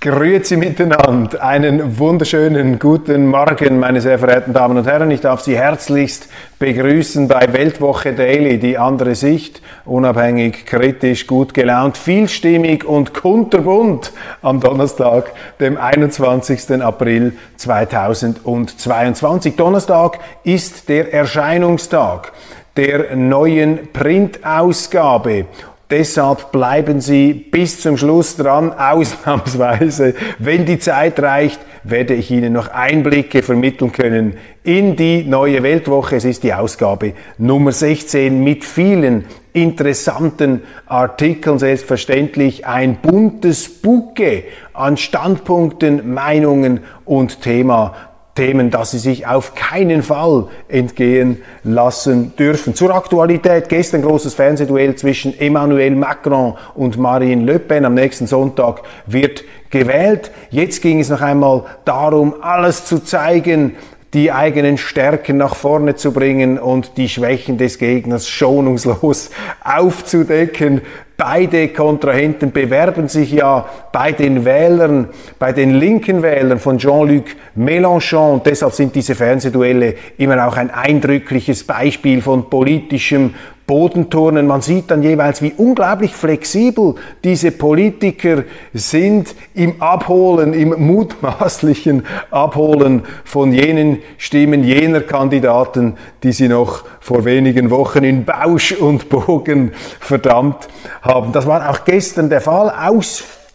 Grüezi miteinander. Einen wunderschönen guten Morgen, meine sehr verehrten Damen und Herren. Ich darf Sie herzlichst begrüßen bei Weltwoche Daily, die andere Sicht, unabhängig, kritisch, gut gelaunt, vielstimmig und kunterbunt am Donnerstag, dem 21. April 2022. Donnerstag ist der Erscheinungstag der neuen Printausgabe Deshalb bleiben Sie bis zum Schluss dran, ausnahmsweise. Wenn die Zeit reicht, werde ich Ihnen noch Einblicke vermitteln können in die neue Weltwoche. Es ist die Ausgabe Nummer 16 mit vielen interessanten Artikeln, selbstverständlich ein buntes Bouquet an Standpunkten, Meinungen und Thema Themen, dass sie sich auf keinen Fall entgehen lassen dürfen. Zur Aktualität, gestern großes Fernsehduell zwischen Emmanuel Macron und Marine Le Pen. Am nächsten Sonntag wird gewählt. Jetzt ging es noch einmal darum, alles zu zeigen, die eigenen Stärken nach vorne zu bringen und die Schwächen des Gegners schonungslos aufzudecken. Beide Kontrahenten bewerben sich ja bei den Wählern, bei den linken Wählern von Jean-Luc Mélenchon. Und deshalb sind diese Fernsehduelle immer auch ein eindrückliches Beispiel von politischem Bodenturnen. Man sieht dann jeweils, wie unglaublich flexibel diese Politiker sind im Abholen, im mutmaßlichen Abholen von jenen Stimmen jener Kandidaten, die sie noch vor wenigen Wochen in Bausch und Bogen verdammt haben. Das war auch gestern der Fall.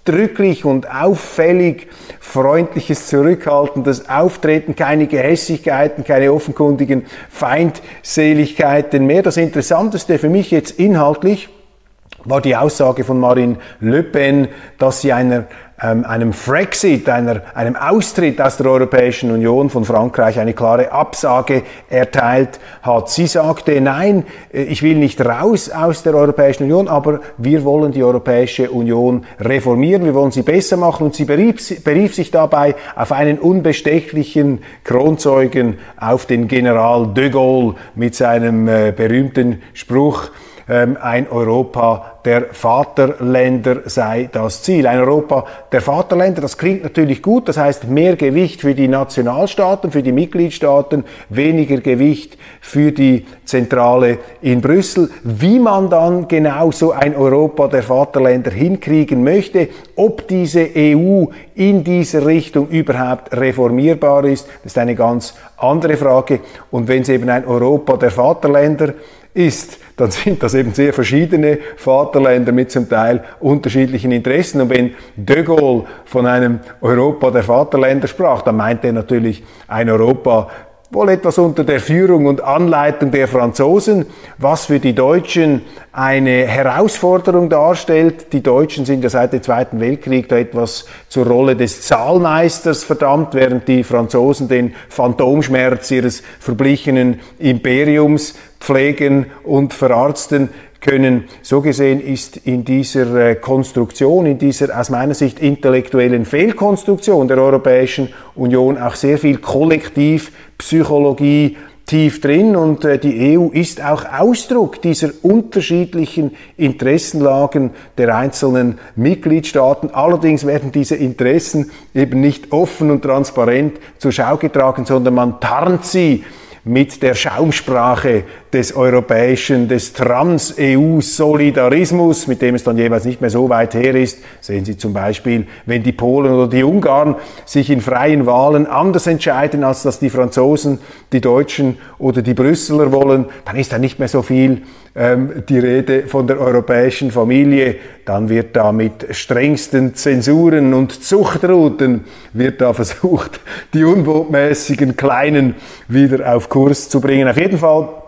Ausdrücklich und auffällig freundliches, zurückhaltendes Auftreten, keine Gehässigkeiten, keine offenkundigen Feindseligkeiten mehr. Das Interessanteste für mich jetzt inhaltlich war die Aussage von Marine Le Pen, dass sie einer ähm, einem Frexit, einer, einem Austritt aus der Europäischen Union von Frankreich eine klare Absage erteilt hat. Sie sagte, nein, äh, ich will nicht raus aus der Europäischen Union, aber wir wollen die Europäische Union reformieren, wir wollen sie besser machen und sie berief, berief sich dabei auf einen unbestechlichen Kronzeugen, auf den General de Gaulle mit seinem äh, berühmten Spruch, ähm, ein Europa der Vaterländer sei das Ziel. Ein Europa der Vaterländer, das klingt natürlich gut, das heißt mehr Gewicht für die Nationalstaaten, für die Mitgliedstaaten, weniger Gewicht für die Zentrale in Brüssel. Wie man dann genau so ein Europa der Vaterländer hinkriegen möchte, ob diese EU in dieser Richtung überhaupt reformierbar ist, ist eine ganz andere Frage. Und wenn es eben ein Europa der Vaterländer ist, dann sind das eben sehr verschiedene Vaterländer mit zum Teil unterschiedlichen Interessen. Und wenn de Gaulle von einem Europa der Vaterländer sprach, dann meint er natürlich ein Europa wohl etwas unter der Führung und Anleitung der Franzosen, was für die Deutschen eine Herausforderung darstellt. Die Deutschen sind ja seit dem Zweiten Weltkrieg da etwas zur Rolle des Zahlmeisters verdammt, während die Franzosen den Phantomschmerz ihres verblichenen Imperiums pflegen und verarzten können. So gesehen ist in dieser äh, Konstruktion, in dieser aus meiner Sicht intellektuellen Fehlkonstruktion der Europäischen Union auch sehr viel Kollektivpsychologie tief drin und äh, die EU ist auch Ausdruck dieser unterschiedlichen Interessenlagen der einzelnen Mitgliedstaaten. Allerdings werden diese Interessen eben nicht offen und transparent zur Schau getragen, sondern man tarnt sie mit der Schaumsprache des europäischen, des Trans-EU-Solidarismus, mit dem es dann jeweils nicht mehr so weit her ist. Sehen Sie zum Beispiel, wenn die Polen oder die Ungarn sich in freien Wahlen anders entscheiden, als dass die Franzosen, die Deutschen oder die Brüsseler wollen, dann ist da nicht mehr so viel ähm, die Rede von der europäischen Familie. Dann wird da mit strengsten Zensuren und Zuchtrouten wird da versucht, die unbotmäßigen Kleinen wieder auf Kurs zu bringen. Auf jeden Fall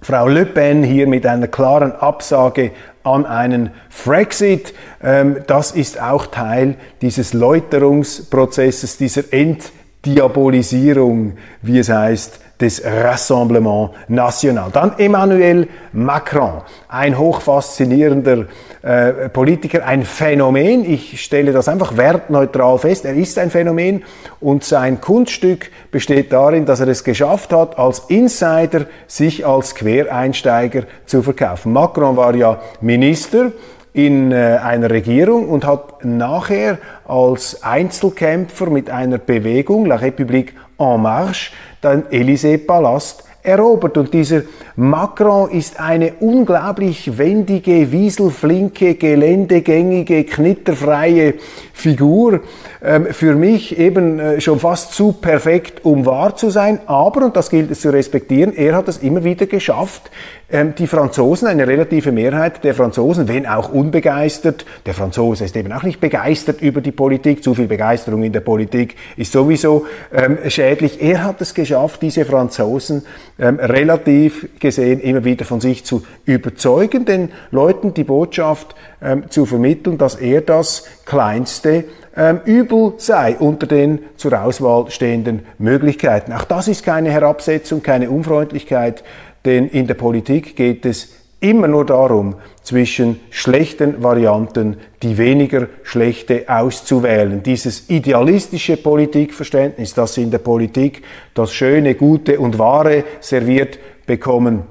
Frau Le Pen hier mit einer klaren Absage an einen Frexit. Ähm, das ist auch Teil dieses Läuterungsprozesses, dieser Entdiabolisierung, wie es heißt, des Rassemblement National. Dann Emmanuel Macron, ein hochfaszinierender äh, Politiker, ein Phänomen. Ich stelle das einfach wertneutral fest. Er ist ein Phänomen und sein Kunststück besteht darin, dass er es geschafft hat, als Insider sich als Quereinsteiger zu verkaufen. Macron war ja Minister in äh, einer Regierung und hat nachher als Einzelkämpfer mit einer Bewegung, La République en Marche, den Élysée-Palast erobert. Und dieser Macron ist eine unglaublich wendige, wieselflinke, geländegängige, knitterfreie Figur. Ähm, für mich eben äh, schon fast zu perfekt, um wahr zu sein. Aber, und das gilt es zu respektieren, er hat es immer wieder geschafft, die Franzosen, eine relative Mehrheit der Franzosen, wenn auch unbegeistert, der Franzose ist eben auch nicht begeistert über die Politik, zu viel Begeisterung in der Politik ist sowieso ähm, schädlich. Er hat es geschafft, diese Franzosen ähm, relativ gesehen immer wieder von sich zu überzeugen, den Leuten die Botschaft ähm, zu vermitteln, dass er das kleinste ähm, Übel sei unter den zur Auswahl stehenden Möglichkeiten. Auch das ist keine Herabsetzung, keine Unfreundlichkeit denn in der Politik geht es immer nur darum, zwischen schlechten Varianten die weniger schlechte auszuwählen. Dieses idealistische Politikverständnis, das in der Politik das Schöne, Gute und Wahre serviert bekommen,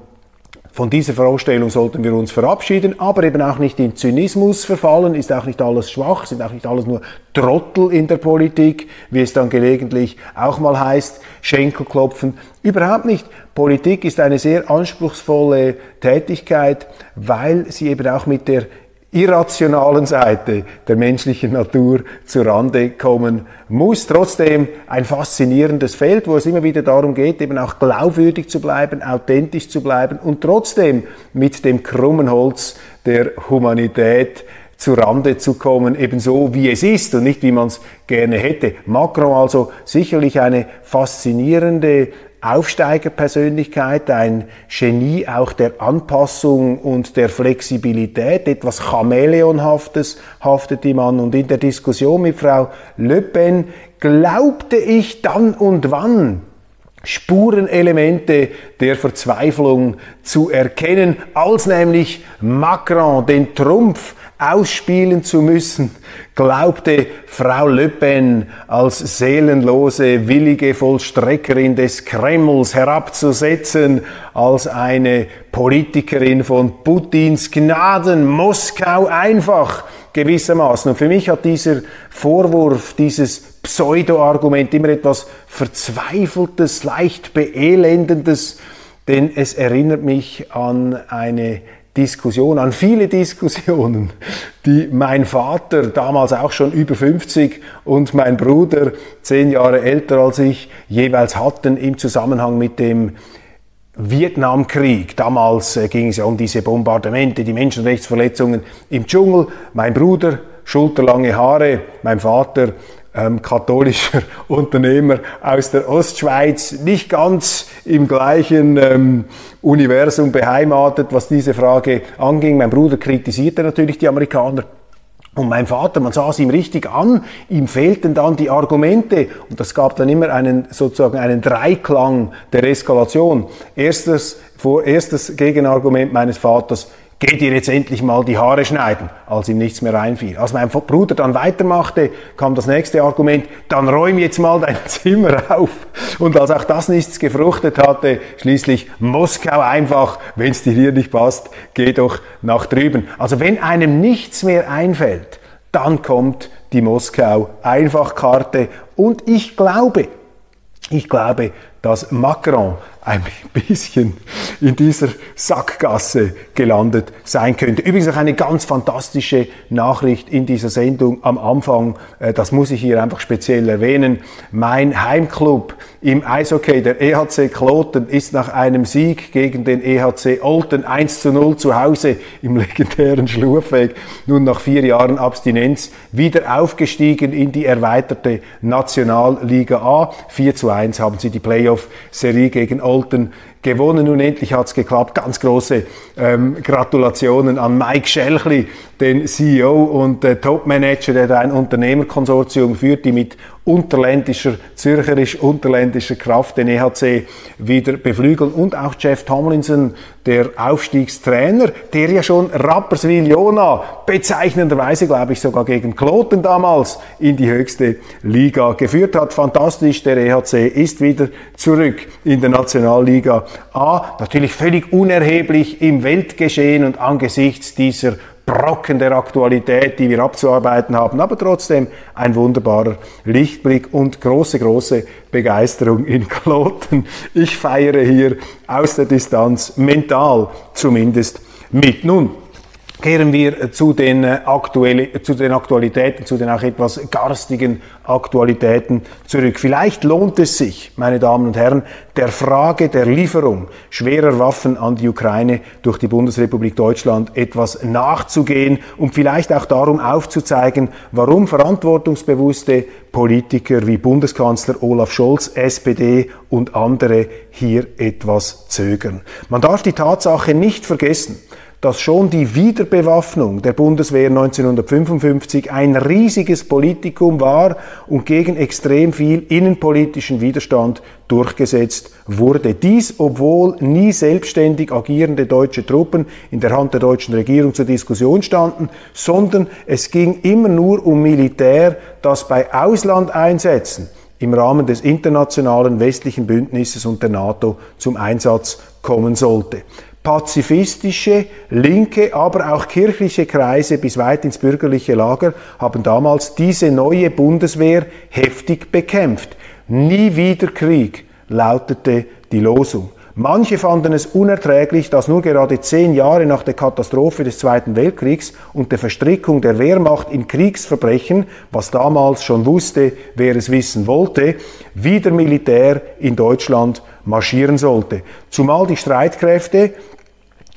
von dieser Vorstellung sollten wir uns verabschieden, aber eben auch nicht in Zynismus verfallen, ist auch nicht alles schwach, sind auch nicht alles nur Trottel in der Politik, wie es dann gelegentlich auch mal heißt, Schenkelklopfen. Überhaupt nicht. Politik ist eine sehr anspruchsvolle Tätigkeit, weil sie eben auch mit der irrationalen Seite der menschlichen Natur zu Rande kommen muss. Trotzdem ein faszinierendes Feld, wo es immer wieder darum geht, eben auch glaubwürdig zu bleiben, authentisch zu bleiben und trotzdem mit dem krummen Holz der Humanität zu Rande zu kommen, ebenso wie es ist und nicht wie man es gerne hätte. Macron also sicherlich eine faszinierende Aufsteigerpersönlichkeit, ein Genie auch der Anpassung und der Flexibilität, etwas Chamäleonhaftes haftet ihm an. Und in der Diskussion mit Frau Le Pen glaubte ich dann und wann, Spurenelemente der Verzweiflung zu erkennen, als nämlich Macron den Trumpf ausspielen zu müssen, glaubte Frau Le Pen als seelenlose, willige Vollstreckerin des Kremls herabzusetzen, als eine Politikerin von Putins Gnaden, Moskau einfach gewissermaßen. Und für mich hat dieser Vorwurf, dieses Pseudo-Argument immer etwas Verzweifeltes, leicht Beelendendes, denn es erinnert mich an eine Diskussion, an viele Diskussionen, die mein Vater, damals auch schon über 50, und mein Bruder, zehn Jahre älter als ich, jeweils hatten im Zusammenhang mit dem Vietnamkrieg. Damals äh, ging es ja um diese Bombardemente, die Menschenrechtsverletzungen im Dschungel. Mein Bruder, schulterlange Haare, mein Vater ähm, katholischer Unternehmer aus der Ostschweiz, nicht ganz im gleichen ähm, Universum beheimatet, was diese Frage anging. Mein Bruder kritisierte natürlich die Amerikaner. Und mein Vater, man sah es ihm richtig an, ihm fehlten dann die Argumente und das gab dann immer einen sozusagen einen Dreiklang der Eskalation. Erstes, vor, erstes Gegenargument meines Vaters, geht ihr jetzt endlich mal die Haare schneiden, als ihm nichts mehr einfiel. Als mein Bruder dann weitermachte, kam das nächste Argument, dann räum jetzt mal dein Zimmer auf. Und als auch das nichts gefruchtet hatte, schließlich Moskau einfach, wenn es dir hier nicht passt, geh doch nach drüben. Also wenn einem nichts mehr einfällt, dann kommt die Moskau Einfachkarte und ich glaube, ich glaube, dass Macron ein bisschen in dieser Sackgasse gelandet sein könnte. Übrigens auch eine ganz fantastische Nachricht in dieser Sendung am Anfang, äh, das muss ich hier einfach speziell erwähnen. Mein Heimclub im Eishockey, der EHC Kloten, ist nach einem Sieg gegen den EHC Olten 1 zu 0 zu Hause im legendären Schlurfweg, nun nach vier Jahren Abstinenz, wieder aufgestiegen in die erweiterte Nationalliga A. 4 zu 1 haben sie die Playoff-Serie gegen Olten gewonnen und endlich hat es geklappt. Ganz große ähm, Gratulationen an Mike Schelchli, den CEO und äh, Topmanager, der da ein Unternehmerkonsortium führt, die mit unterländischer, zürcherisch-unterländischer Kraft den EHC wieder beflügeln. Und auch Jeff Tomlinson, der Aufstiegstrainer, der ja schon Rapperswil-Jona bezeichnenderweise, glaube ich, sogar gegen Kloten damals in die höchste Liga geführt hat. Fantastisch, der EHC ist wieder zurück in der Nationalliga A. Natürlich völlig unerheblich im Weltgeschehen und angesichts dieser Brocken der Aktualität, die wir abzuarbeiten haben, aber trotzdem ein wunderbarer Lichtblick und große, große Begeisterung in Kloten. Ich feiere hier aus der Distanz mental zumindest mit. Nun, Kehren wir zu den, äh, aktuelle, zu den Aktualitäten, zu den auch etwas garstigen Aktualitäten zurück. Vielleicht lohnt es sich, meine Damen und Herren, der Frage der Lieferung schwerer Waffen an die Ukraine durch die Bundesrepublik Deutschland etwas nachzugehen und vielleicht auch darum aufzuzeigen, warum verantwortungsbewusste Politiker wie Bundeskanzler Olaf Scholz, SPD und andere hier etwas zögern. Man darf die Tatsache nicht vergessen, dass schon die Wiederbewaffnung der Bundeswehr 1955 ein riesiges Politikum war und gegen extrem viel innenpolitischen Widerstand durchgesetzt wurde. Dies, obwohl nie selbstständig agierende deutsche Truppen in der Hand der deutschen Regierung zur Diskussion standen, sondern es ging immer nur um Militär, das bei Auslandeinsätzen im Rahmen des internationalen westlichen Bündnisses und der NATO zum Einsatz kommen sollte pazifistische, linke, aber auch kirchliche Kreise bis weit ins bürgerliche Lager haben damals diese neue Bundeswehr heftig bekämpft. Nie wieder Krieg lautete die Losung. Manche fanden es unerträglich, dass nur gerade zehn Jahre nach der Katastrophe des Zweiten Weltkriegs und der Verstrickung der Wehrmacht in Kriegsverbrechen, was damals schon wusste, wer es wissen wollte, wieder Militär in Deutschland marschieren sollte. Zumal die Streitkräfte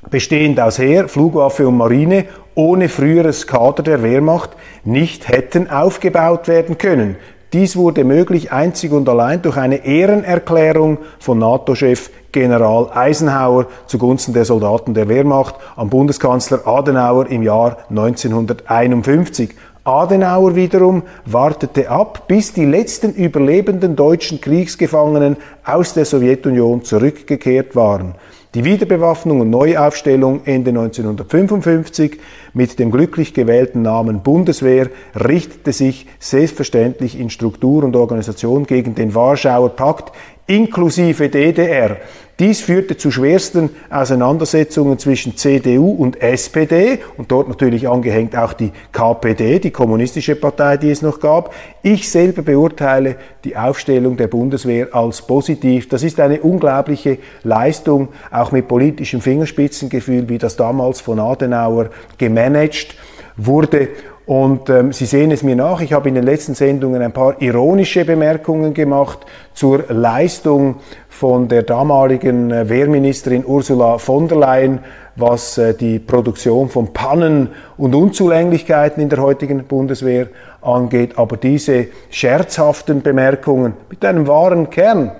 bestehend aus Heer, Flugwaffe und Marine, ohne früheres Kader der Wehrmacht nicht hätten aufgebaut werden können. Dies wurde möglich einzig und allein durch eine Ehrenerklärung von NATO-Chef General Eisenhower zugunsten der Soldaten der Wehrmacht am Bundeskanzler Adenauer im Jahr 1951. Adenauer wiederum wartete ab, bis die letzten überlebenden deutschen Kriegsgefangenen aus der Sowjetunion zurückgekehrt waren. Die Wiederbewaffnung und Neuaufstellung Ende 1955 mit dem glücklich gewählten Namen Bundeswehr richtete sich selbstverständlich in Struktur und Organisation gegen den Warschauer Pakt inklusive DDR. Dies führte zu schwersten Auseinandersetzungen zwischen CDU und SPD und dort natürlich angehängt auch die KPD, die kommunistische Partei, die es noch gab. Ich selber beurteile die Aufstellung der Bundeswehr als positiv. Das ist eine unglaubliche Leistung, auch mit politischem Fingerspitzengefühl, wie das damals von Adenauer gemanagt wurde. Und ähm, Sie sehen es mir nach, ich habe in den letzten Sendungen ein paar ironische Bemerkungen gemacht zur Leistung von der damaligen äh, Wehrministerin Ursula von der Leyen, was äh, die Produktion von Pannen und Unzulänglichkeiten in der heutigen Bundeswehr angeht. Aber diese scherzhaften Bemerkungen mit einem wahren Kern,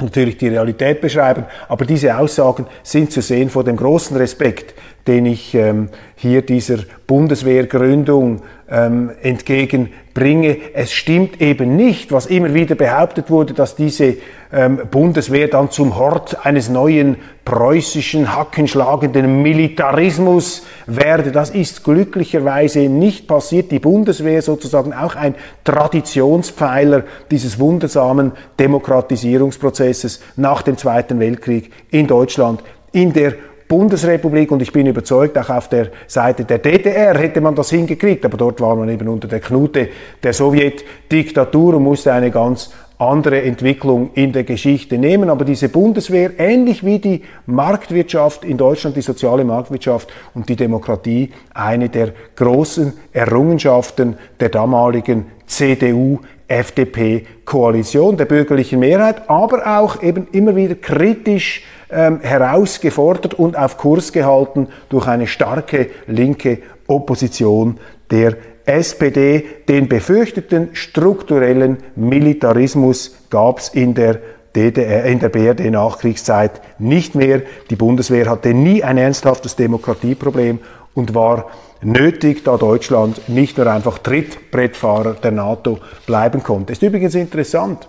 natürlich die Realität beschreiben, aber diese Aussagen sind zu sehen vor dem großen Respekt, den ich ähm, hier dieser Bundeswehrgründung ähm, entgegenbringe. Es stimmt eben nicht, was immer wieder behauptet wurde, dass diese ähm, Bundeswehr dann zum Hort eines neuen preußischen, hackenschlagenden Militarismus werde. Das ist glücklicherweise nicht passiert. Die Bundeswehr sozusagen auch ein Traditionspfeiler dieses wundersamen Demokratisierungsprozesses nach dem Zweiten Weltkrieg in Deutschland, in der Bundesrepublik und ich bin überzeugt, auch auf der Seite der DDR hätte man das hingekriegt, aber dort war man eben unter der Knute der Sowjetdiktatur und musste eine ganz andere Entwicklung in der Geschichte nehmen. Aber diese Bundeswehr, ähnlich wie die Marktwirtschaft in Deutschland, die soziale Marktwirtschaft und die Demokratie, eine der großen Errungenschaften der damaligen CDU, FDP-Koalition, der bürgerlichen Mehrheit, aber auch eben immer wieder kritisch ähm, herausgefordert und auf Kurs gehalten durch eine starke linke Opposition der SPD. Den befürchteten strukturellen Militarismus gab es in der DDR, in der BRD-Nachkriegszeit nicht mehr. Die Bundeswehr hatte nie ein ernsthaftes Demokratieproblem und war nötig, da Deutschland nicht nur einfach Trittbrettfahrer der NATO bleiben konnte. Ist übrigens interessant.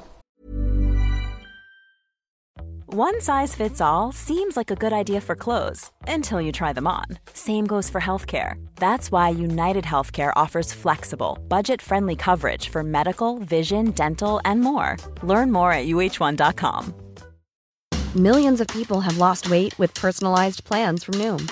One size fits all seems like a good idea for clothes until you try them on. Same goes for healthcare. That's why United Healthcare offers flexible, budget friendly coverage for medical, vision, dental, and more. Learn more at uh1.com. Millions of people have lost weight with personalized plans from Noom,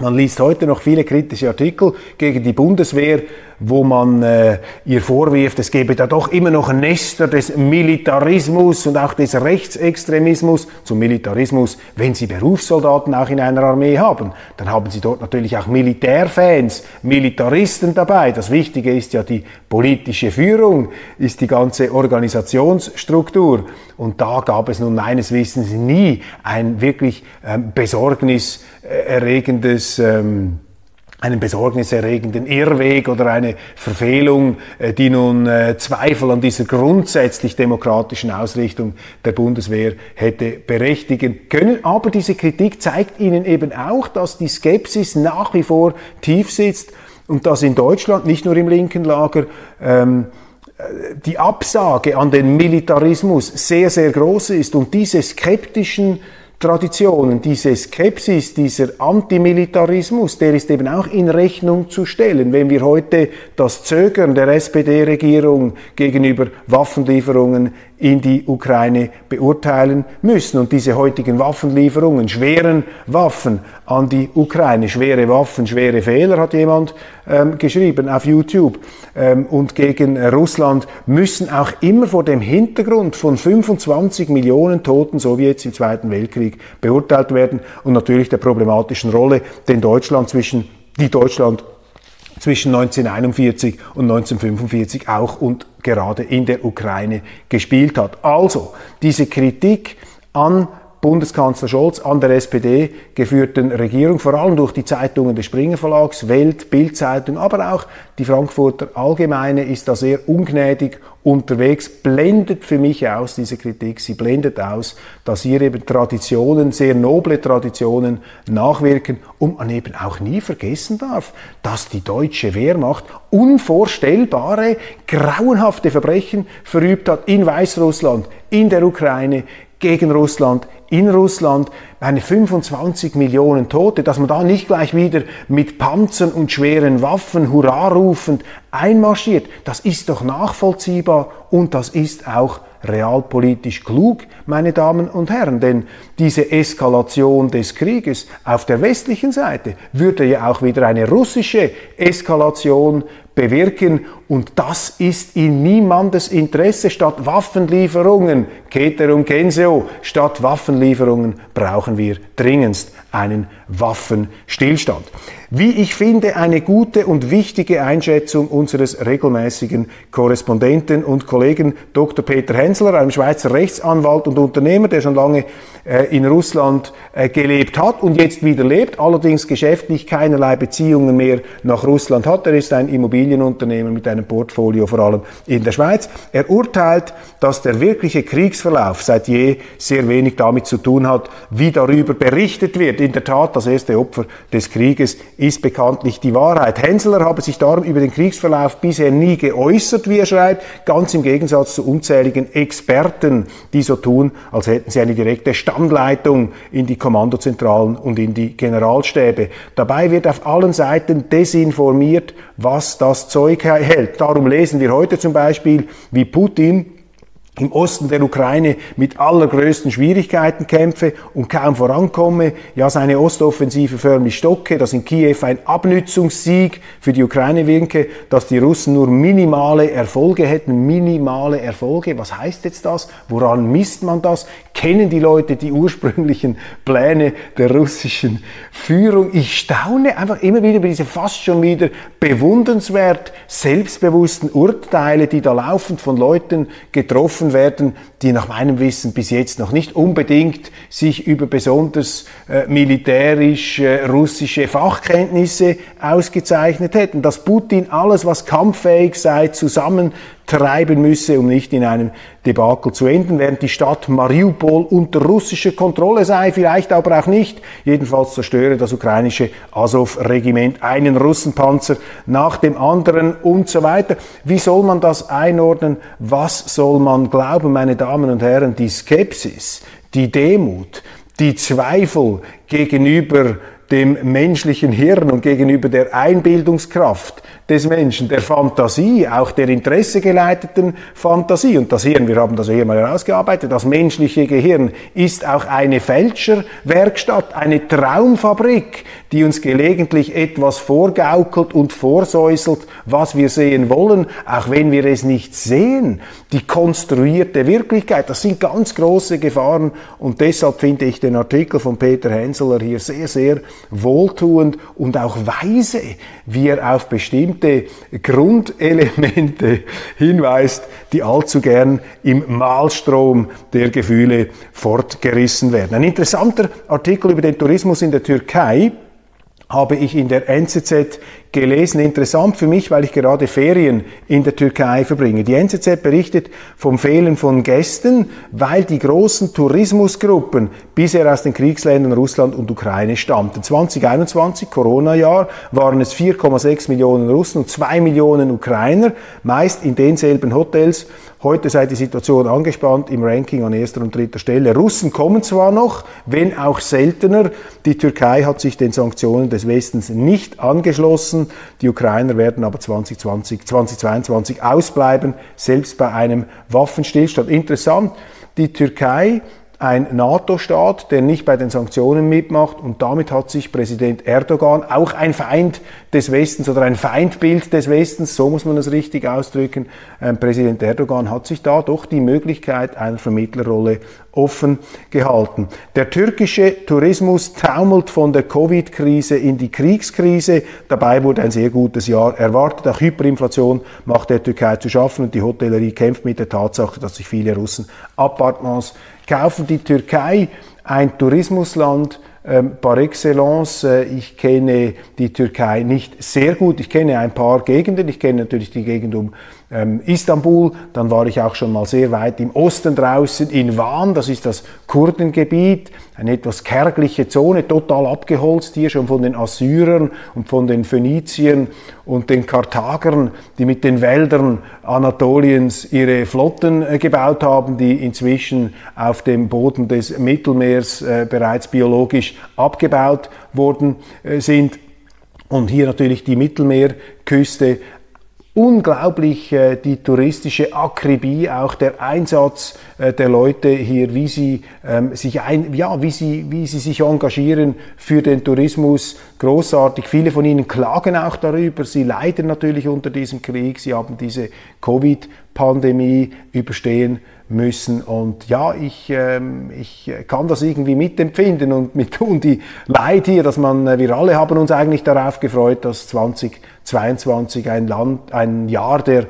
Man liest heute noch viele kritische Artikel gegen die Bundeswehr, wo man äh, ihr vorwirft, es gebe da doch immer noch Nester des Militarismus und auch des Rechtsextremismus zum Militarismus, wenn sie Berufssoldaten auch in einer Armee haben. Dann haben sie dort natürlich auch Militärfans, Militaristen dabei. Das Wichtige ist ja die politische Führung, ist die ganze Organisationsstruktur. Und da gab es nun meines Wissens nie ein wirklich ähm, besorgniserregendes ähm, einen besorgniserregenden Irrweg oder eine Verfehlung, äh, die nun äh, Zweifel an dieser grundsätzlich demokratischen Ausrichtung der Bundeswehr hätte berechtigen können. Aber diese Kritik zeigt Ihnen eben auch, dass die Skepsis nach wie vor tief sitzt und dass in Deutschland, nicht nur im linken Lager, ähm, äh, die Absage an den Militarismus sehr, sehr groß ist und diese skeptischen Traditionen, diese Skepsis, dieser Antimilitarismus, der ist eben auch in Rechnung zu stellen. Wenn wir heute das Zögern der SPD-Regierung gegenüber Waffenlieferungen in die Ukraine beurteilen müssen. Und diese heutigen Waffenlieferungen, schweren Waffen an die Ukraine, schwere Waffen, schwere Fehler, hat jemand ähm, geschrieben auf YouTube, ähm, und gegen Russland müssen auch immer vor dem Hintergrund von 25 Millionen Toten, so wie jetzt im Zweiten Weltkrieg, beurteilt werden und natürlich der problematischen Rolle, den Deutschland zwischen, die Deutschland zwischen 1941 und 1945 auch und gerade in der Ukraine gespielt hat. Also diese Kritik an Bundeskanzler Scholz an der SPD geführten Regierung, vor allem durch die Zeitungen des Springer Verlags, Welt, Bildzeitung, aber auch die Frankfurter Allgemeine ist da sehr ungnädig unterwegs, blendet für mich aus diese Kritik, sie blendet aus, dass hier eben Traditionen, sehr noble Traditionen nachwirken und man eben auch nie vergessen darf, dass die deutsche Wehrmacht unvorstellbare, grauenhafte Verbrechen verübt hat in Weißrussland, in der Ukraine, gegen Russland, in Russland, eine 25 Millionen Tote, dass man da nicht gleich wieder mit Panzern und schweren Waffen hurra rufend einmarschiert, das ist doch nachvollziehbar und das ist auch realpolitisch klug, meine Damen und Herren, denn diese Eskalation des Krieges auf der westlichen Seite würde ja auch wieder eine russische Eskalation bewirken und das ist in niemandes Interesse. Statt Waffenlieferungen, Keterum Kenseo, statt Waffenlieferungen brauchen wir dringendst einen Waffenstillstand. Wie ich finde, eine gute und wichtige Einschätzung unseres regelmäßigen Korrespondenten und Kollegen Dr. Peter Hensler, einem Schweizer Rechtsanwalt und Unternehmer, der schon lange äh, in Russland äh, gelebt hat und jetzt wieder lebt, allerdings geschäftlich keinerlei Beziehungen mehr nach Russland hat. Er ist ein Immobilienunternehmer mit einem Portfolio vor allem in der Schweiz. Er urteilt, dass der wirkliche Kriegsverlauf seit je sehr wenig damit zu tun hat, wie darüber berichtet wird. In der Tat, das erste Opfer des Krieges ist bekanntlich die Wahrheit. Hensler habe sich darum über den Kriegsverlauf bisher nie geäußert, wie er schreibt, ganz im Gegensatz zu unzähligen Experten, die so tun, als hätten sie eine direkte Stammleitung in die Kommandozentralen und in die Generalstäbe. Dabei wird auf allen Seiten desinformiert, was das Zeug hält. Darum lesen wir heute zum Beispiel, wie Putin im Osten der Ukraine mit allergrößten Schwierigkeiten kämpfe und kaum vorankomme, ja seine Ostoffensive förmlich stocke, dass in Kiew ein Abnützungssieg für die Ukraine winke, dass die Russen nur minimale Erfolge hätten, minimale Erfolge. Was heißt jetzt das? Woran misst man das? Kennen die Leute die ursprünglichen Pläne der russischen Führung? Ich staune einfach immer wieder über diese fast schon wieder bewundernswert selbstbewussten Urteile, die da laufend von Leuten getroffen werden, die nach meinem Wissen bis jetzt noch nicht unbedingt sich über besonders äh, militärisch äh, russische Fachkenntnisse ausgezeichnet hätten. Dass Putin alles, was kampffähig sei, zusammen treiben müsse, um nicht in einem Debakel zu enden, während die Stadt Mariupol unter russischer Kontrolle sei, vielleicht aber auch nicht. Jedenfalls zerstöre das ukrainische Azov-Regiment einen Russenpanzer nach dem anderen und so weiter. Wie soll man das einordnen? Was soll man glauben, meine Damen und Herren? Die Skepsis, die Demut, die Zweifel gegenüber dem menschlichen Hirn und gegenüber der Einbildungskraft des Menschen, der Fantasie, auch der interessegeleiteten Fantasie. Und das Hirn, wir haben das hier mal herausgearbeitet, das menschliche Gehirn ist auch eine Fälscherwerkstatt, eine Traumfabrik, die uns gelegentlich etwas vorgaukelt und vorsäuselt, was wir sehen wollen, auch wenn wir es nicht sehen. Die konstruierte Wirklichkeit, das sind ganz große Gefahren und deshalb finde ich den Artikel von Peter Henseler hier sehr, sehr wohltuend und auch weise, wie er auf bestimmte Grundelemente hinweist, die allzu gern im Mahlstrom der Gefühle fortgerissen werden. Ein interessanter Artikel über den Tourismus in der Türkei habe ich in der NZZ gelesen. Interessant für mich, weil ich gerade Ferien in der Türkei verbringe. Die NZZ berichtet vom Fehlen von Gästen, weil die großen Tourismusgruppen bisher aus den Kriegsländern Russland und Ukraine stammten. 2021, Corona-Jahr, waren es 4,6 Millionen Russen und 2 Millionen Ukrainer, meist in denselben Hotels. Heute sei die Situation angespannt im Ranking an erster und dritter Stelle. Russen kommen zwar noch, wenn auch seltener. Die Türkei hat sich den Sanktionen des Westens nicht angeschlossen. Die Ukrainer werden aber 2020, 2022 ausbleiben, selbst bei einem Waffenstillstand. Interessant, die Türkei ein NATO-Staat, der nicht bei den Sanktionen mitmacht und damit hat sich Präsident Erdogan, auch ein Feind des Westens oder ein Feindbild des Westens, so muss man es richtig ausdrücken, ähm, Präsident Erdogan hat sich da doch die Möglichkeit einer Vermittlerrolle offen gehalten. Der türkische Tourismus taumelt von der Covid-Krise in die Kriegskrise. Dabei wurde ein sehr gutes Jahr erwartet. Auch Hyperinflation macht der Türkei zu schaffen und die Hotellerie kämpft mit der Tatsache, dass sich viele Russen Appartements kaufen. Die Türkei, ein Tourismusland, ähm, par excellence. Äh, ich kenne die Türkei nicht sehr gut. Ich kenne ein paar Gegenden. Ich kenne natürlich die Gegend um ähm, Istanbul. Dann war ich auch schon mal sehr weit im Osten draußen in Van. Das ist das Kurdengebiet. Eine etwas kärgliche Zone, total abgeholzt hier schon von den Assyrern und von den Phöniziern und den Karthagern, die mit den Wäldern Anatoliens ihre Flotten äh, gebaut haben, die inzwischen auf dem Boden des Mittelmeers äh, bereits biologisch abgebaut worden äh, sind. Und hier natürlich die Mittelmeerküste unglaublich äh, die touristische Akribie, auch der Einsatz äh, der Leute hier, wie sie ähm, sich ein, ja, wie sie, wie sie sich engagieren für den Tourismus, großartig. Viele von ihnen klagen auch darüber. Sie leiden natürlich unter diesem Krieg. Sie haben diese Covid-Pandemie überstehen müssen. Und ja, ich, ähm, ich kann das irgendwie mitempfinden und mit tun die Leid hier, dass man, äh, wir alle haben uns eigentlich darauf gefreut, dass 2022 ein Land, ein Jahr der,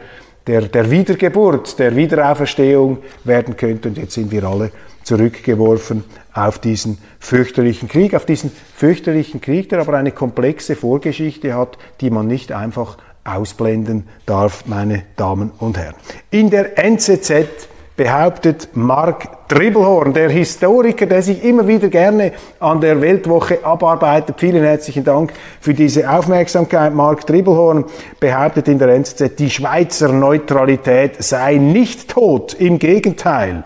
der, der Wiedergeburt, der Wiederauferstehung werden könnte. Und jetzt sind wir alle zurückgeworfen auf diesen fürchterlichen Krieg, auf diesen fürchterlichen Krieg, der aber eine komplexe Vorgeschichte hat, die man nicht einfach ausblenden darf, meine Damen und Herren. In der NZZ behauptet Mark Dribbelhorn, der Historiker, der sich immer wieder gerne an der Weltwoche abarbeitet. Vielen herzlichen Dank für diese Aufmerksamkeit. Mark Dribbelhorn behauptet in der NZZ, die Schweizer Neutralität sei nicht tot. Im Gegenteil.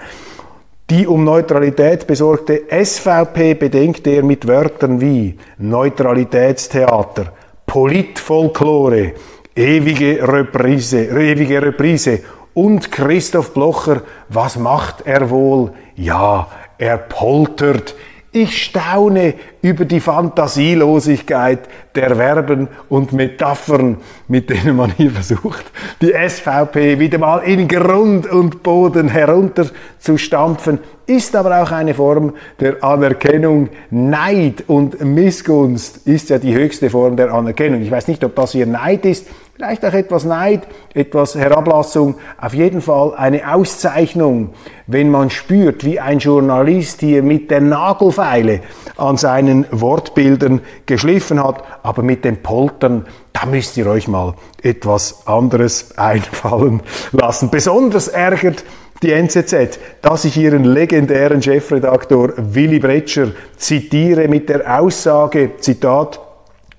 Die um Neutralität besorgte SVP bedenkt er mit Wörtern wie Neutralitätstheater, Politfolklore, ewige Reprise, ewige Reprise Und Christoph Blocher, was macht er wohl? Ja, er poltert. Ich staune über die Fantasielosigkeit der Verben und Metaphern, mit denen man hier versucht, die SVP wieder mal in Grund und Boden herunterzustampfen, ist aber auch eine Form der Anerkennung. Neid und Missgunst ist ja die höchste Form der Anerkennung. Ich weiß nicht, ob das hier Neid ist, vielleicht auch etwas Neid, etwas Herablassung, auf jeden Fall eine Auszeichnung, wenn man spürt, wie ein Journalist hier mit der Nagelfeile an seinen Wortbildern geschliffen hat, aber mit dem Poltern, da müsst ihr euch mal etwas anderes einfallen lassen. Besonders ärgert die NZZ, dass ich ihren legendären Chefredaktor Willy Bretscher zitiere mit der Aussage, Zitat,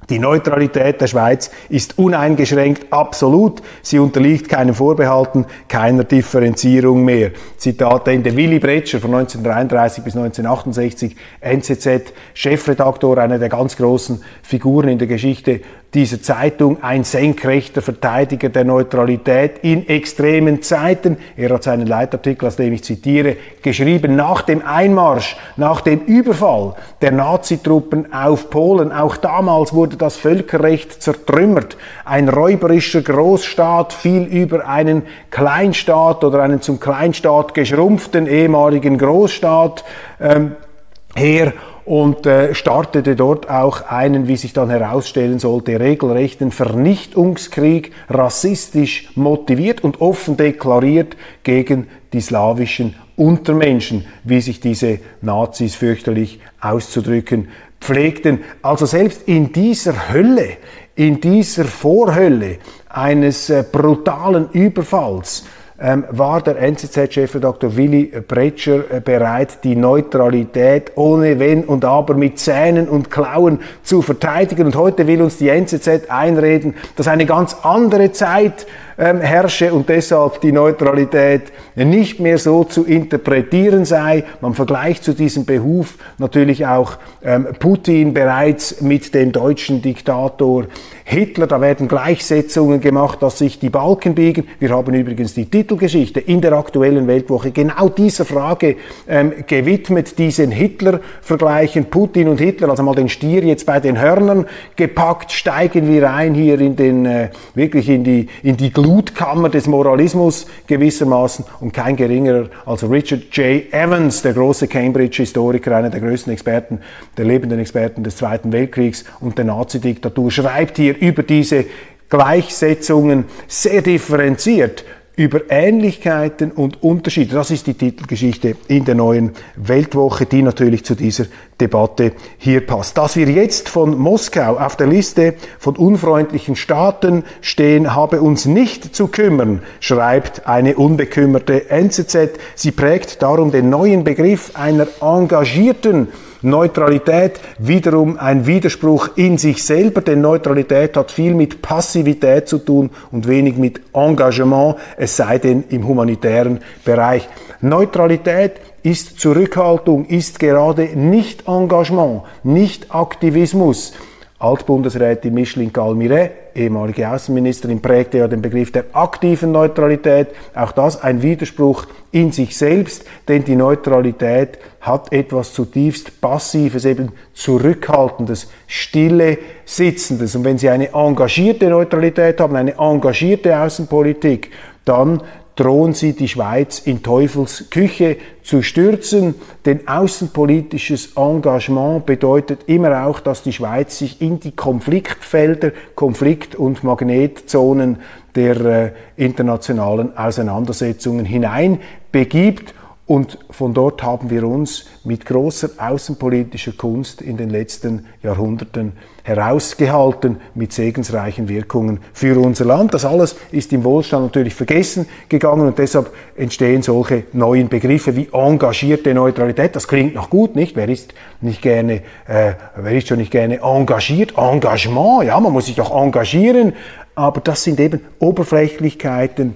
die Neutralität der Schweiz ist uneingeschränkt absolut. Sie unterliegt keinen Vorbehalten, keiner Differenzierung mehr. Zitat Ende. Willy Bretscher von 1933 bis 1968, NZZ, Chefredaktor, einer der ganz großen Figuren in der Geschichte dieser Zeitung ein senkrechter Verteidiger der Neutralität in extremen Zeiten. Er hat seinen Leitartikel, aus dem ich zitiere, geschrieben nach dem Einmarsch, nach dem Überfall der Nazitruppen auf Polen. Auch damals wurde das Völkerrecht zertrümmert. Ein räuberischer Großstaat fiel über einen Kleinstaat oder einen zum Kleinstaat geschrumpften ehemaligen Großstaat ähm, her und äh, startete dort auch einen, wie sich dann herausstellen sollte, regelrechten Vernichtungskrieg, rassistisch motiviert und offen deklariert gegen die slawischen Untermenschen, wie sich diese Nazis fürchterlich auszudrücken pflegten. Also selbst in dieser Hölle, in dieser Vorhölle eines äh, brutalen Überfalls, ähm, war der NZZ-Chef Dr. Willy Bretscher äh, bereit, die Neutralität ohne Wenn und Aber mit Zähnen und Klauen zu verteidigen. Und heute will uns die NZZ einreden, dass eine ganz andere Zeit ähm, herrsche und deshalb die Neutralität nicht mehr so zu interpretieren sei. Man vergleicht zu diesem Behuf natürlich auch ähm, Putin bereits mit dem deutschen Diktator Hitler. Da werden Gleichsetzungen gemacht, dass sich die Balken biegen. Wir haben übrigens die Titelgeschichte in der aktuellen Weltwoche genau dieser Frage ähm, gewidmet, diesen Hitler-Vergleichen, Putin und Hitler, also mal den Stier jetzt bei den Hörnern gepackt, steigen wir ein hier in den, äh, wirklich in die, in die Blutkammer des Moralismus gewissermaßen und kein geringerer als Richard J. Evans, der große Cambridge-Historiker, einer der größten Experten, der lebenden Experten des Zweiten Weltkriegs und der Nazi-Diktatur, schreibt hier über diese Gleichsetzungen sehr differenziert über Ähnlichkeiten und Unterschiede. Das ist die Titelgeschichte in der neuen Weltwoche, die natürlich zu dieser Debatte hier passt. Dass wir jetzt von Moskau auf der Liste von unfreundlichen Staaten stehen, habe uns nicht zu kümmern, schreibt eine unbekümmerte NZZ. Sie prägt darum den neuen Begriff einer engagierten Neutralität wiederum ein Widerspruch in sich selber, denn Neutralität hat viel mit Passivität zu tun und wenig mit Engagement, es sei denn im humanitären Bereich. Neutralität ist Zurückhaltung, ist gerade nicht Engagement, nicht Aktivismus. Altbundesrätin Micheline Galmire, ehemalige Außenministerin, prägte ja den Begriff der aktiven Neutralität. Auch das ein Widerspruch in sich selbst, denn die Neutralität hat etwas zutiefst Passives, eben Zurückhaltendes, Stille, Sitzendes. Und wenn Sie eine engagierte Neutralität haben, eine engagierte Außenpolitik, dann drohen sie die Schweiz in Teufels Küche zu stürzen, denn außenpolitisches Engagement bedeutet immer auch, dass die Schweiz sich in die Konfliktfelder, Konflikt- und Magnetzonen der äh, internationalen Auseinandersetzungen hinein begibt und von dort haben wir uns mit großer außenpolitischer Kunst in den letzten Jahrhunderten herausgehalten mit segensreichen Wirkungen für unser Land. Das alles ist im Wohlstand natürlich vergessen gegangen und deshalb entstehen solche neuen Begriffe wie engagierte Neutralität. Das klingt noch gut, nicht? Wer ist nicht gerne, äh, wer ist schon nicht gerne engagiert? Engagement, ja, man muss sich doch engagieren, aber das sind eben Oberflächlichkeiten,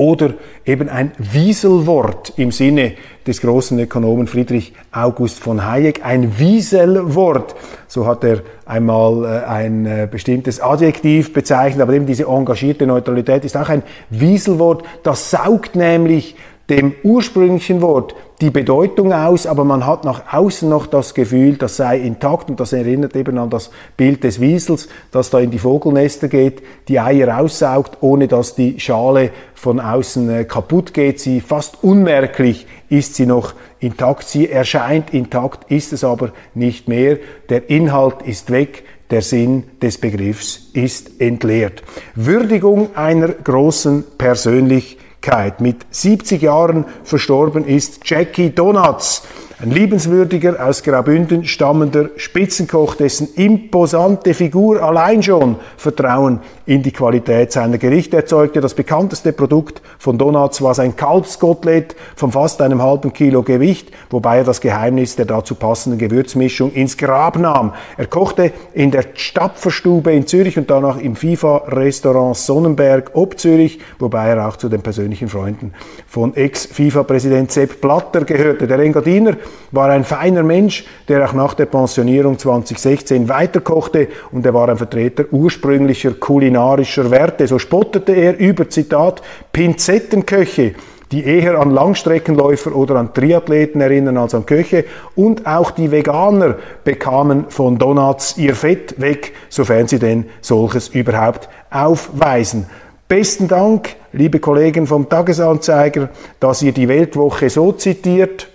oder eben ein Wieselwort im Sinne des großen Ökonomen Friedrich August von Hayek. Ein Wieselwort, so hat er einmal äh, ein äh, bestimmtes Adjektiv bezeichnet, aber eben diese engagierte Neutralität ist auch ein Wieselwort, das saugt nämlich dem ursprünglichen Wort die Bedeutung aus, aber man hat nach außen noch das Gefühl, das sei intakt und das erinnert eben an das Bild des Wiesels, das da in die Vogelnester geht, die Eier aussaugt, ohne dass die Schale von außen äh, kaputt geht. Sie fast unmerklich ist sie noch intakt. Sie erscheint intakt, ist es aber nicht mehr. Der Inhalt ist weg. Der Sinn des Begriffs ist entleert. Würdigung einer großen Persönlichkeit mit 70 Jahren verstorben ist Jackie Donuts. Ein liebenswürdiger, aus Graubünden stammender Spitzenkoch, dessen imposante Figur allein schon Vertrauen in die Qualität seiner Gerichte erzeugte. Das bekannteste Produkt von Donuts war sein Kalbskotelett von fast einem halben Kilo Gewicht, wobei er das Geheimnis der dazu passenden Gewürzmischung ins Grab nahm. Er kochte in der Stapferstube in Zürich und danach im FIFA-Restaurant Sonnenberg ob Zürich, wobei er auch zu den persönlichen Freunden von Ex-FIFA-Präsident Sepp Blatter gehörte. Der Engadiner war ein feiner Mensch, der auch nach der Pensionierung 2016 weiterkochte und er war ein Vertreter ursprünglicher kulinarischer Werte. So spottete er über, Zitat, Pinzettenköche, die eher an Langstreckenläufer oder an Triathleten erinnern als an Köche. Und auch die Veganer bekamen von Donuts ihr Fett weg, sofern sie denn solches überhaupt aufweisen. Besten Dank, liebe Kollegen vom Tagesanzeiger, dass ihr die Weltwoche so zitiert.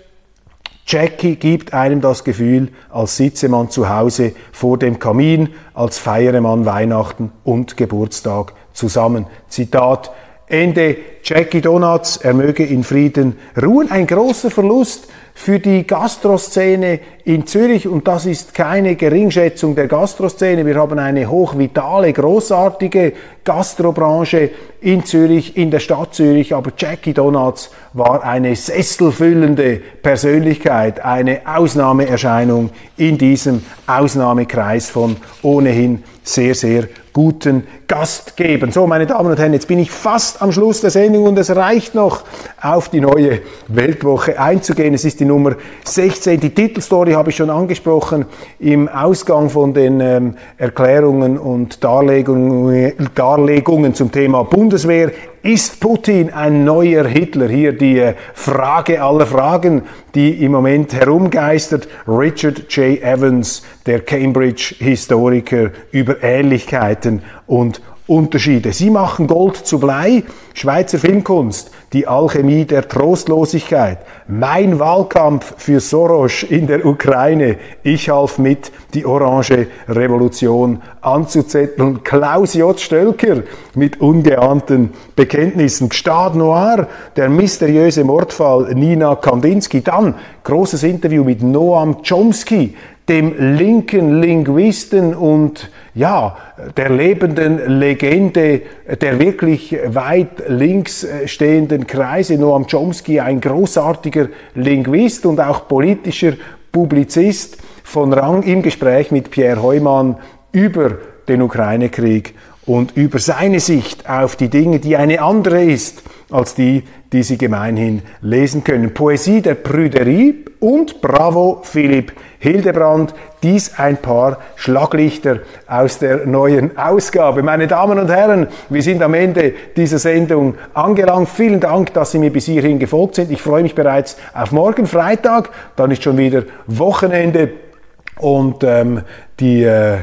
Jackie gibt einem das Gefühl, als sitze man zu Hause vor dem Kamin, als feiere man Weihnachten und Geburtstag zusammen. Zitat Ende. Jackie Donuts, er möge in Frieden ruhen. Ein großer Verlust für die Gastroszene in Zürich und das ist keine Geringschätzung der Gastroszene. Wir haben eine hochvitale, großartige Gastrobranche in Zürich, in der Stadt Zürich, aber Jackie Donuts war eine sesselfüllende Persönlichkeit, eine Ausnahmeerscheinung in diesem Ausnahmekreis von ohnehin sehr, sehr guten Gastgebern. So, meine Damen und Herren, jetzt bin ich fast am Schluss der Sendung und es reicht noch, auf die neue Weltwoche einzugehen. Es ist die Nummer 16. Die Titelstory habe ich schon angesprochen im Ausgang von den ähm, Erklärungen und Darlegungen, Darlegungen zum Thema Bundeswehr. Ist Putin ein neuer Hitler? Hier die äh, Frage aller Fragen, die im Moment herumgeistert. Richard J. Evans, der Cambridge-Historiker, über Ähnlichkeiten und Unterschiede. Sie machen Gold zu Blei, Schweizer Filmkunst, die Alchemie der Trostlosigkeit, mein Wahlkampf für Soros in der Ukraine, ich half mit, die Orange Revolution anzuzetteln, Klaus J. Stölker mit ungeahnten Bekenntnissen, Gstad Noir, der mysteriöse Mordfall Nina Kandinsky, dann großes Interview mit Noam Chomsky, dem linken Linguisten und ja, der lebenden Legende der wirklich weit links stehenden Kreise, Noam Chomsky, ein großartiger Linguist und auch politischer Publizist von Rang im Gespräch mit Pierre Heumann über den Ukraine-Krieg und über seine Sicht auf die Dinge, die eine andere ist als die, die Sie gemeinhin lesen können. Poesie der Prüderie und Bravo Philipp Hildebrand. Dies ein paar Schlaglichter aus der neuen Ausgabe. Meine Damen und Herren, wir sind am Ende dieser Sendung angelangt. Vielen Dank, dass Sie mir bis hierhin gefolgt sind. Ich freue mich bereits auf morgen Freitag. Dann ist schon wieder Wochenende. Und ähm, die äh,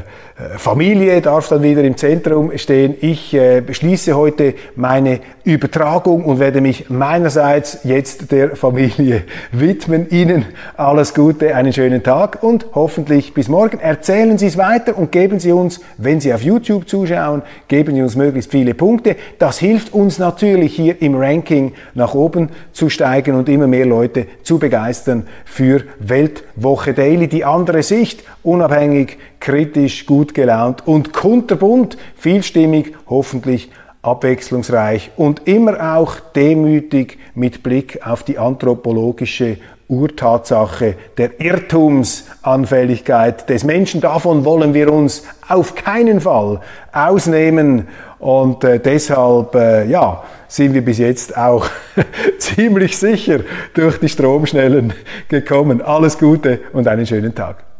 Familie darf dann wieder im Zentrum stehen. Ich äh, beschließe heute meine Übertragung und werde mich meinerseits jetzt der Familie widmen. Ihnen alles Gute, einen schönen Tag und hoffentlich bis morgen. Erzählen Sie es weiter und geben Sie uns, wenn Sie auf YouTube zuschauen, geben Sie uns möglichst viele Punkte. Das hilft uns natürlich hier im Ranking nach oben zu steigen und immer mehr Leute zu begeistern für Weltwoche Daily. Die andere Sicht, unabhängig kritisch, gut gelaunt und kunterbunt, vielstimmig, hoffentlich abwechslungsreich und immer auch demütig mit Blick auf die anthropologische Urtatsache der Irrtumsanfälligkeit des Menschen. Davon wollen wir uns auf keinen Fall ausnehmen und äh, deshalb äh, ja, sind wir bis jetzt auch ziemlich sicher durch die Stromschnellen gekommen. Alles Gute und einen schönen Tag.